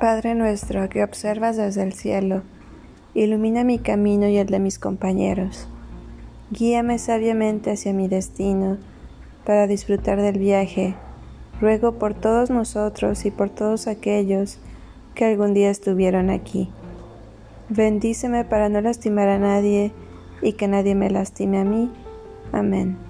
Padre nuestro que observas desde el cielo, ilumina mi camino y el de mis compañeros. Guíame sabiamente hacia mi destino para disfrutar del viaje. Ruego por todos nosotros y por todos aquellos que algún día estuvieron aquí. Bendíceme para no lastimar a nadie y que nadie me lastime a mí. Amén.